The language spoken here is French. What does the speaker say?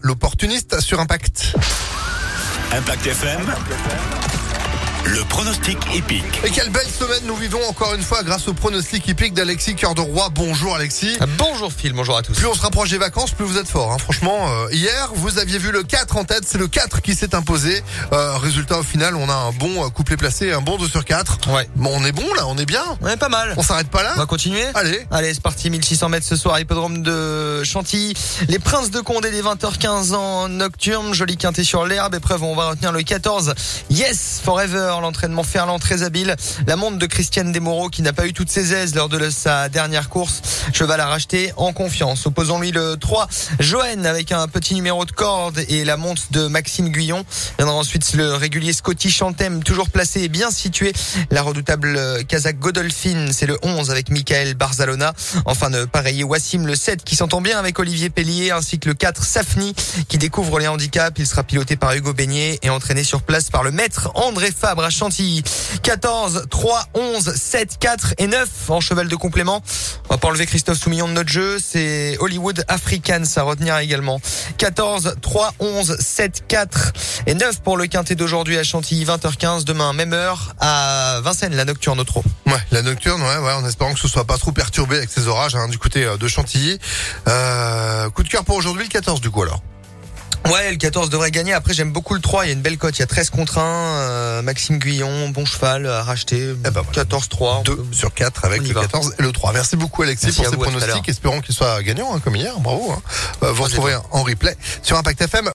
L'opportuniste sur Impact. Impact FM. Le pronostic épique. Et quelle belle semaine nous vivons encore une fois grâce au pronostic hippique d'Alexis Cœur de Roi. Bonjour Alexis. Bonjour Phil, bonjour à tous. Plus on se rapproche des vacances, plus vous êtes fort. hein. Franchement, euh, hier, vous aviez vu le 4 en tête. C'est le 4 qui s'est imposé. Euh, résultat, au final, on a un bon euh, couplet placé, un bon 2 sur 4. Ouais. Bon, on est bon là, on est bien. Ouais, pas mal. On s'arrête pas là On va continuer Allez. Allez, c'est parti, 1600 mètres ce soir, hippodrome de Chantilly. Les Princes de Condé des 20h15 en nocturne, joli quintet sur l'herbe. Épreuve, on va retenir le 14. Yes, Forever, l'entraînement Ferland très habile. La montre de Christiane Desmoreaux qui n'a pas eu toutes ses aises lors de sa dernière course. Cheval à racheter en confiance. Opposons-lui le 3, Joanne avec un petit numéro de corde et la montre de Maxime Guyon. Viendra ensuite le régulier Scotty Chantem, toujours placé et bien situé. La redoutable Kazakh Godolphin, c'est le 11 avec Michael Barzalona. Enfin de pareil, Wassim le 7 qui s'entend bien avec Olivier Pellier ainsi que le 4 Safni qui découvre les handicaps. Il sera piloté par Hugo Beignet et entraîné sur place par le maître André Fabre Chantilly. 14, 3, 11, 7, 4 et 9 en cheval de complément. On va pas enlever Christophe Soumillon de notre jeu. C'est Hollywood Africans à retenir également. 14, 3, 11, 7, 4 et 9 pour le quintet d'aujourd'hui à Chantilly. 20h15 demain, même heure à Vincennes, la nocturne au trot. Ouais, la nocturne, ouais, ouais, en espérant que ce soit pas trop perturbé avec ces orages hein, du côté euh, de Chantilly. Euh, coup de cœur pour aujourd'hui, le 14 du coup alors. Ouais, le 14 devrait gagner. Après, j'aime beaucoup le 3. Il y a une belle cote. Il y a 13 contre 1. euh, Maxime Guyon, bon cheval à racheter. ben voilà. 14-3. 2 sur 4 avec le va. 14 et le 3. Merci beaucoup Alexis Merci pour ces pronostics. Espérons qu'ils soient gagnants hein, comme hier. Bravo. hein. Euh, vous retrouverez en replay sur Impact FM.